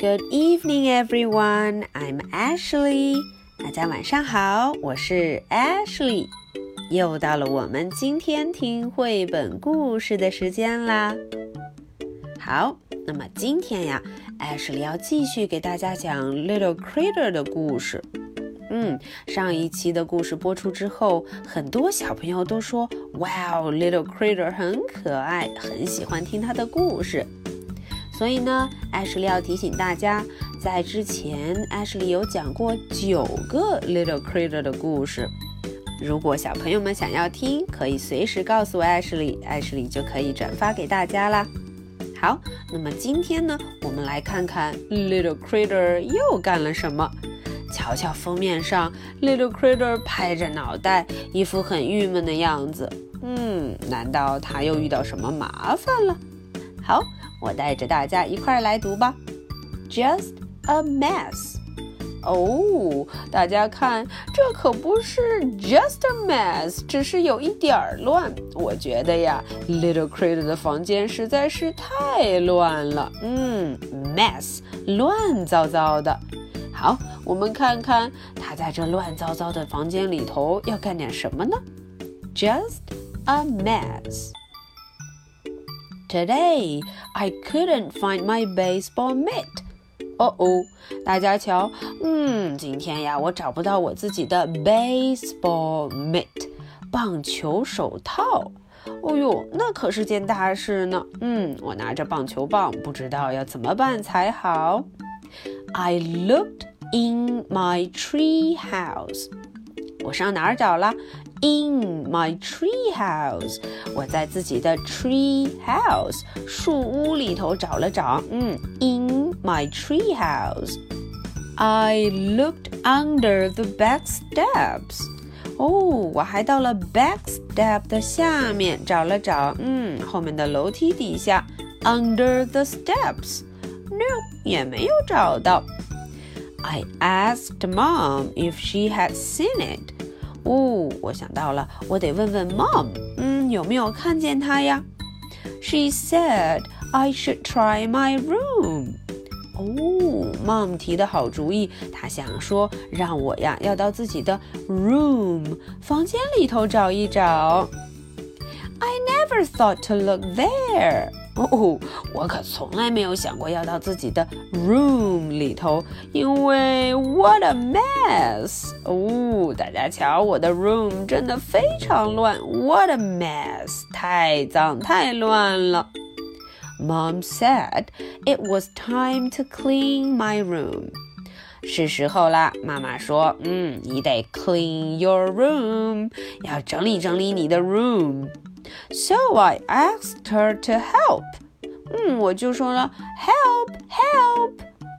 Good evening, everyone. I'm Ashley. 大家晚上好，我是 Ashley。又到了我们今天听绘本故事的时间啦。好，那么今天呀，Ashley 要继续给大家讲 Little Critter 的故事。嗯，上一期的故事播出之后，很多小朋友都说：“Wow, Little Critter 很可爱，很喜欢听他的故事。”所以呢，艾什利要提醒大家，在之前，艾什利有讲过九个 Little Critter 的故事。如果小朋友们想要听，可以随时告诉艾什利，艾什利就可以转发给大家啦。好，那么今天呢，我们来看看 Little Critter 又干了什么。瞧瞧封面上，Little Critter 拍着脑袋，一副很郁闷的样子。嗯，难道他又遇到什么麻烦了？好。我带着大家一块儿来读吧。Just a mess。哦，大家看，这可不是 just a mess，只是有一点儿乱。我觉得呀，Little Critter 的房间实在是太乱了。嗯，mess，乱糟糟的。好，我们看看他在这乱糟糟的房间里头要干点什么呢？Just a mess。Today I couldn't find my baseball mitt. 哦哦，大家瞧，嗯，今天呀，我找不到我自己的 baseball mitt，棒球手套。哦呦，那可是件大事呢。嗯，我拿着棒球棒，不知道要怎么办才好。I looked in my tree house. 我上哪儿找了 ？In my tree house，我在自己的 tree house 树屋里头找了找。嗯，In my tree house，I looked under the back steps。哦，我还到了 back step 的下面找了找。嗯，后面的楼梯底下，under the steps，no 也没有找到。I asked Mom if she had seen it. 哦，我想到了，我得问问 Mom，嗯，有没有看见他呀？She said I should try my room. 哦，Mom 提的好主意，她想说让我呀要到自己的 room 房间里头找一找。I never thought to look there. 哦，我可从来没有想过要到自己的 room 里头，因为 what a mess！哦，大家瞧，我的 room 真的非常乱，what a mess！太脏太乱了。Mom said it was time to clean my room。是时候啦，妈妈说，嗯，你得 clean your room，要整理整理你的 room。So I asked her to help. 嗯，我就说了 help help。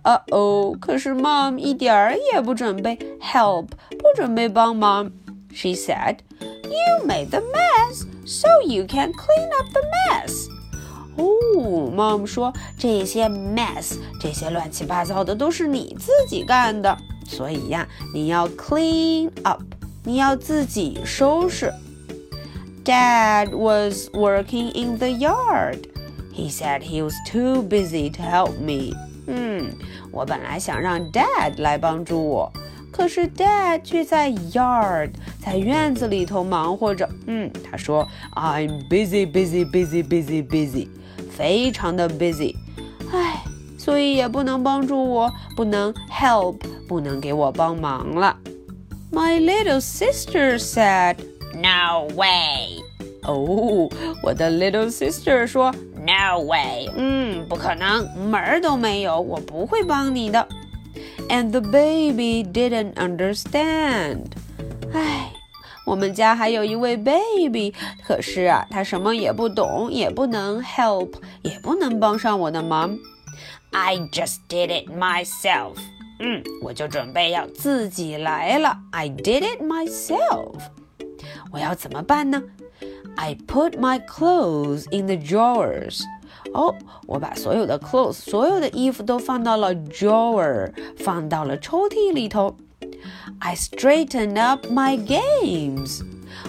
呃哦，可是 mom 一点儿也不准备 help，不准备帮忙。She said, "You made the mess, so you can clean up the mess." 哦，mom 说这些 mess，这些乱七八糟的都是你自己干的，所以呀，你要 clean up，你要自己收拾。 Dad was working in the yard. He said he was too busy to help me. 嗯，我本来想让 Dad 来帮助我，可是 Dad 却在 yard 在院子里头忙活着。嗯，他说 I'm busy, busy, busy, busy, busy，非常的 busy。唉，所以也不能帮助我，不能 help，不能给我帮忙了。My little sister said. No way！哦，我的 little sister 说 No way，嗯，不可能，门儿都没有，我不会帮你的。And the baby didn't understand。唉，我们家还有一位 baby，可是啊，他什么也不懂，也不能 help，也不能帮上我的忙。I just did it myself。嗯，我就准备要自己来了。I did it myself。 我要怎么办呢？I put my clothes in the drawers。哦，我把所有的 clothes，所有的衣服都放到了 drawer，放到了抽屉里头。I straightened up my games。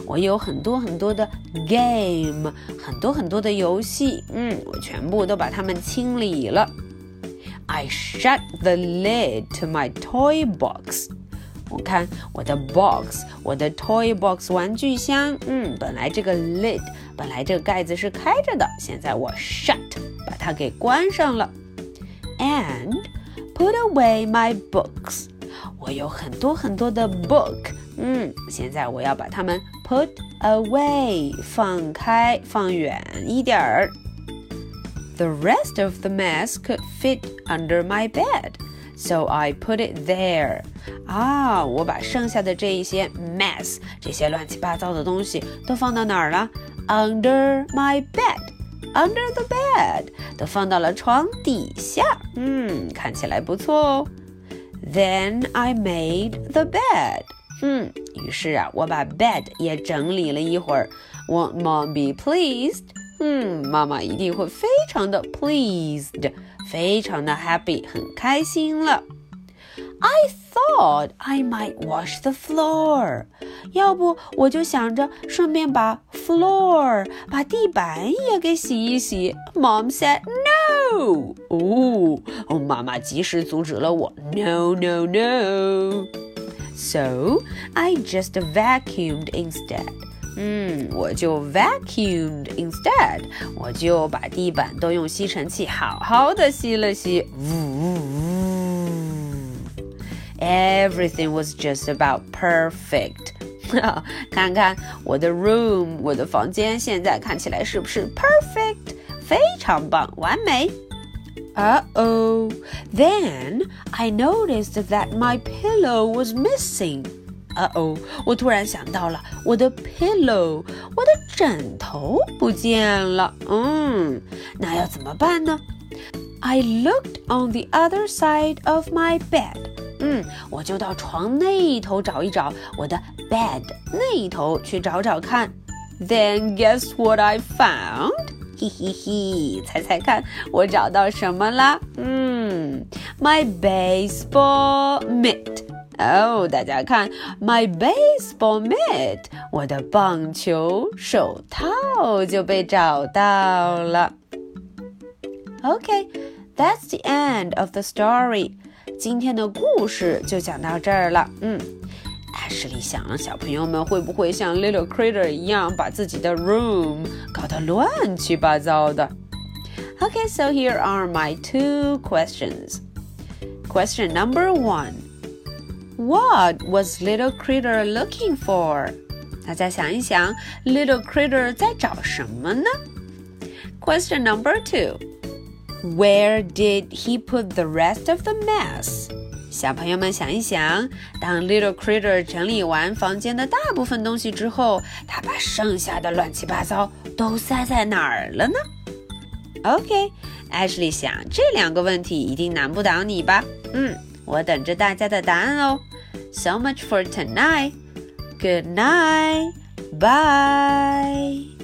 我有很多很多的 game，很多很多的游戏。嗯，我全部都把它们清理了。 I shut the lid to my toy box. 我看我的 box，我的 toy box 玩具箱，嗯，本来这个 lid，本来这个盖子是开着的，现在我 shut，把它给关上了。And put away my books，我有很多很多的 book，嗯，现在我要把它们 put away，放开，放远一点儿。The rest of the mess could fit under my bed. So I put it there. 啊，我把剩下的这一些 mess，这些乱七八糟的东西都放到哪儿了？Under my bed. Under the bed，都放到了床底下。嗯，看起来不错哦。Then I made the bed. 嗯，于是啊，我把 bed 也整理了一会儿。Won't mom be pleased? 嗯，妈妈一定会非常的 pleased， 非常的 happy，很开心了。I thought I might wash the floor，要不我就想着顺便把 floor 把地板也给洗一洗。Mom said no，哦，哦，妈妈及时阻止了我。No no no。So I just vacuumed instead. 嗯，我就 vacuumed instead，我就把地板都用吸尘器好好的吸了吸。呜呜呜！Everything was just about perfect。看看我的 room，我的房间现在看起来是不是 perfect？非常棒，完美。Uh oh. Then I noticed that my pillow was missing. 呃哦，我突然想到了，我的 pillow，我的枕头不见了。嗯，那要怎么办呢？I looked on the other side of my bed。嗯，我就到床那一头找一找，我的 bed 那一头去找找看。Then guess what I found？嘿嘿嘿，猜猜看，我找到什么啦？嗯，my baseball mitt。哦，大家看，my baseball mitt，我的棒球手套就被找到了。Okay，that's the end of the story。今天的故事就讲到这儿了。嗯，艾什莉想，小朋友们会不会像 Little Critter 一样，把自己的 room 搞得乱七八糟的？Okay，so here are my two questions. Question number one. What was Little Critter looking for？大家想一想，Little Critter 在找什么呢？Question number two. Where did he put the rest of the mess？小朋友们想一想，当 Little Critter 整理完房间的大部分东西之后，他把剩下的乱七八糟都塞在哪儿了呢？OK，Ashley 想这两个问题一定难不倒你吧？嗯， 我等着大家的答案哦。So much for tonight. Good night. Bye.